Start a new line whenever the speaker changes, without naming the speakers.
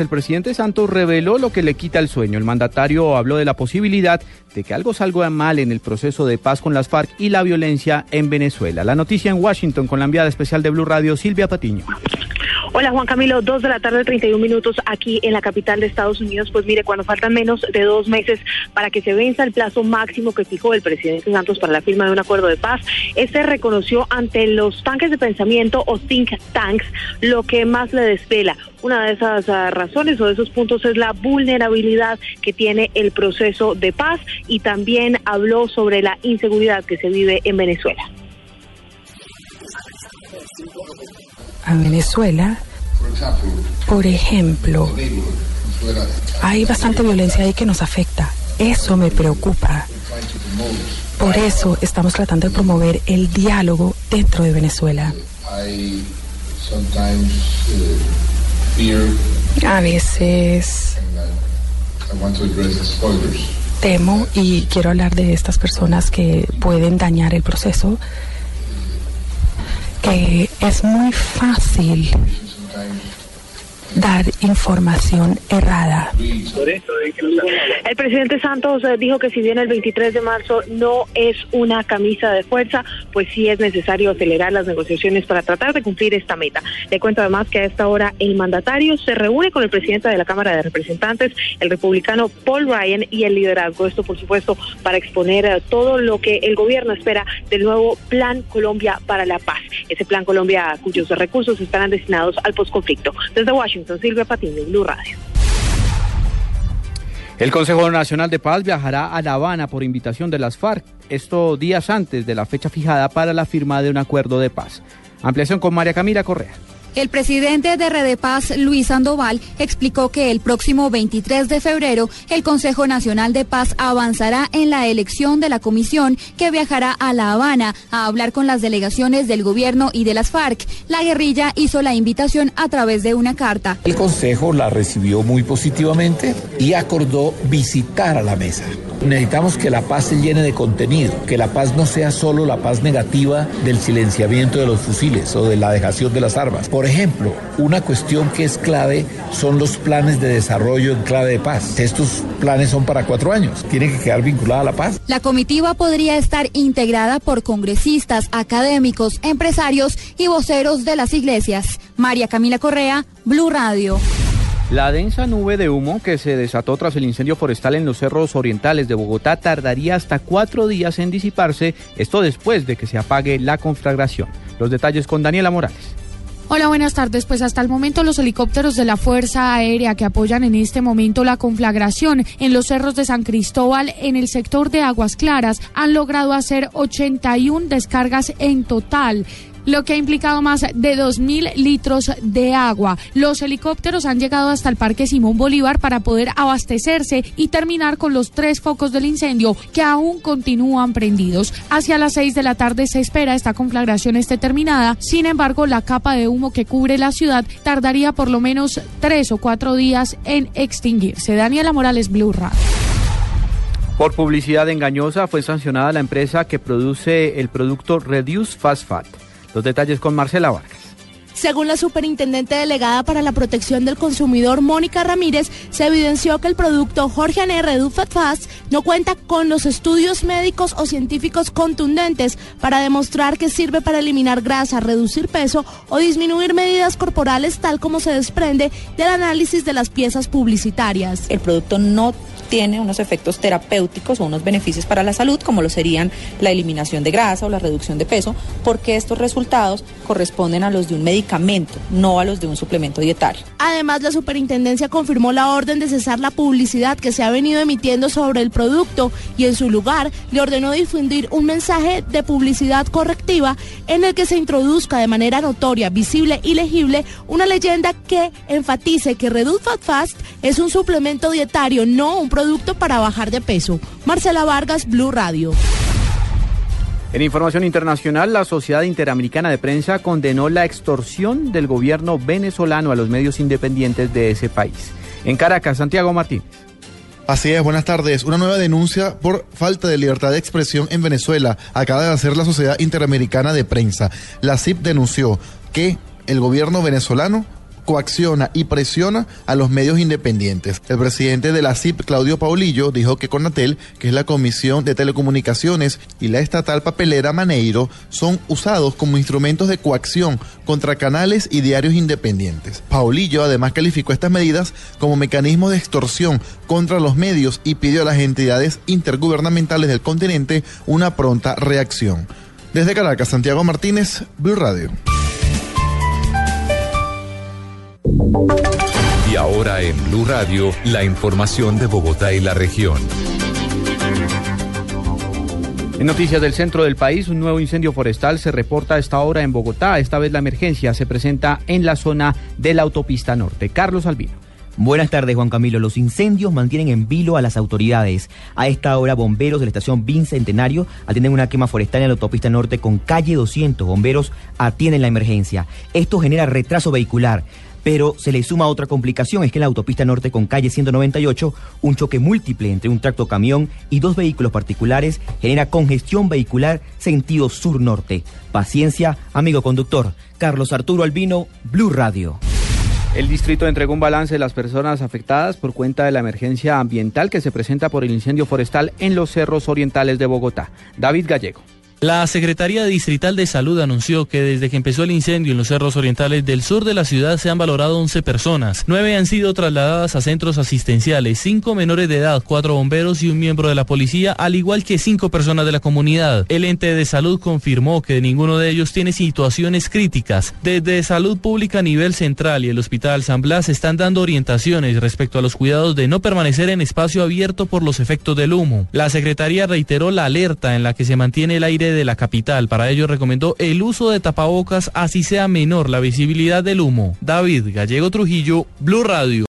El presidente Santos reveló lo que le quita el sueño. El mandatario habló de la posibilidad de que algo salga mal en el proceso de paz con las FARC y la violencia en Venezuela. La noticia en Washington con la enviada especial de Blue Radio, Silvia Patiño.
Hola Juan Camilo, dos de la tarde, 31 minutos aquí en la capital de Estados Unidos. Pues mire, cuando faltan menos de dos meses para que se venza el plazo máximo que fijó el presidente Santos para la firma de un acuerdo de paz, este reconoció ante los tanques de pensamiento o think tanks lo que más le desvela. Una de esas uh, razones o de esos puntos es la vulnerabilidad que tiene el proceso de paz y también habló sobre la inseguridad que se vive en Venezuela.
A Venezuela, por ejemplo, hay bastante violencia ahí que nos afecta. Eso me preocupa. Por eso estamos tratando de promover el diálogo dentro de Venezuela. A veces temo y quiero hablar de estas personas que pueden dañar el proceso, que es muy fácil time dar información errada.
El presidente Santos eh, dijo que si bien el 23 de marzo no es una camisa de fuerza, pues sí es necesario acelerar las negociaciones para tratar de cumplir esta meta. Le cuento además que a esta hora el mandatario se reúne con el presidente de la Cámara de Representantes, el republicano Paul Ryan, y el liderazgo. Esto, por supuesto, para exponer eh, todo lo que el gobierno espera del nuevo Plan Colombia para la Paz. Ese Plan Colombia cuyos recursos estarán destinados al posconflicto. Desde Washington, Silvia Patiño, Blue Radio.
El Consejo Nacional de Paz viajará a La Habana por invitación de las FARC, esto días antes de la fecha fijada para la firma de un acuerdo de paz. Ampliación con María Camila Correa.
El presidente de Red de Paz, Luis Sandoval, explicó que el próximo 23 de febrero el Consejo Nacional de Paz avanzará en la elección de la comisión que viajará a La Habana a hablar con las delegaciones del gobierno y de las FARC. La guerrilla hizo la invitación a través de una carta.
El Consejo la recibió muy positivamente y acordó visitar a la mesa. Necesitamos que la paz se llene de contenido, que la paz no sea solo la paz negativa del silenciamiento de los fusiles o de la dejación de las armas. Por ejemplo, una cuestión que es clave son los planes de desarrollo en clave de paz. Estos planes son para cuatro años, tienen que quedar vinculados a la paz.
La comitiva podría estar integrada por congresistas, académicos, empresarios y voceros de las iglesias. María Camila Correa, Blue Radio.
La densa nube de humo que se desató tras el incendio forestal en los cerros orientales de Bogotá tardaría hasta cuatro días en disiparse, esto después de que se apague la conflagración. Los detalles con Daniela Morales.
Hola, buenas tardes. Pues hasta el momento los helicópteros de la Fuerza Aérea que apoyan en este momento la conflagración en los cerros de San Cristóbal en el sector de Aguas Claras han logrado hacer 81 descargas en total lo que ha implicado más de 2.000 litros de agua. Los helicópteros han llegado hasta el Parque Simón Bolívar para poder abastecerse y terminar con los tres focos del incendio que aún continúan prendidos. Hacia las 6 de la tarde se espera esta conflagración esté terminada. Sin embargo, la capa de humo que cubre la ciudad tardaría por lo menos tres o cuatro días en extinguirse. Daniela Morales, Blue Radio.
Por publicidad engañosa fue sancionada la empresa que produce el producto Reduce Fast Fat. Los detalles con Marcela Vargas.
Según la superintendente delegada para la protección del consumidor, Mónica Ramírez, se evidenció que el producto Jorge Redu Fat Fast no cuenta con los estudios médicos o científicos contundentes para demostrar que sirve para eliminar grasa, reducir peso o disminuir medidas corporales tal como se desprende del análisis de las piezas publicitarias.
El producto no tiene unos efectos terapéuticos o unos beneficios para la salud, como lo serían la eliminación de grasa o la reducción de peso, porque estos resultados corresponden a los de un medicamento, no a los de un suplemento dietario.
Además, la superintendencia confirmó la orden de cesar la publicidad que se ha venido emitiendo sobre el producto y en su lugar le ordenó difundir un mensaje de publicidad correctiva en el que se introduzca de manera notoria, visible y legible una leyenda que enfatice que Reduce Fat Fast es un suplemento dietario, no un producto para bajar de peso. Marcela Vargas, Blue Radio.
En información internacional, la Sociedad Interamericana de Prensa condenó la extorsión del gobierno venezolano a los medios independientes de ese país. En Caracas, Santiago Martín.
Así es, buenas tardes. Una nueva denuncia por falta de libertad de expresión en Venezuela acaba de hacer la Sociedad Interamericana de Prensa. La CIP denunció que el gobierno venezolano coacciona y presiona a los medios independientes. El presidente de la CIP, Claudio Paulillo, dijo que Conatel, que es la Comisión de Telecomunicaciones, y la estatal papelera Maneiro son usados como instrumentos de coacción contra canales y diarios independientes. Paulillo además calificó estas medidas como mecanismos de extorsión contra los medios y pidió a las entidades intergubernamentales del continente una pronta reacción. Desde Caracas, Santiago Martínez, Blue Radio.
Y ahora en Blue Radio, la información de Bogotá y la región.
En noticias del centro del país, un nuevo incendio forestal se reporta a esta hora en Bogotá. Esta vez la emergencia se presenta en la zona de la autopista norte. Carlos Albino.
Buenas tardes, Juan Camilo. Los incendios mantienen en vilo a las autoridades. A esta hora, bomberos de la estación Bicentenario atienden una quema forestal en la autopista norte con calle 200. Bomberos atienden la emergencia. Esto genera retraso vehicular. Pero se le suma otra complicación, es que en la autopista norte con calle 198, un choque múltiple entre un tracto camión y dos vehículos particulares genera congestión vehicular sentido sur-norte. Paciencia, amigo conductor. Carlos Arturo Albino, Blue Radio.
El distrito entregó un balance de las personas afectadas por cuenta de la emergencia ambiental que se presenta por el incendio forestal en los cerros orientales de Bogotá. David Gallego.
La Secretaría Distrital de Salud anunció que desde que empezó el incendio en los cerros orientales del sur de la ciudad se han valorado 11 personas. Nueve han sido trasladadas a centros asistenciales, cinco menores de edad, cuatro bomberos y un miembro de la policía, al igual que cinco personas de la comunidad. El ente de salud confirmó que ninguno de ellos tiene situaciones críticas. Desde Salud Pública a nivel central y el Hospital San Blas están dando orientaciones respecto a los cuidados de no permanecer en espacio abierto por los efectos del humo. La Secretaría reiteró la alerta en la que se mantiene el aire de la capital. Para ello recomendó el uso de tapabocas así sea menor la visibilidad del humo. David Gallego Trujillo, Blue Radio.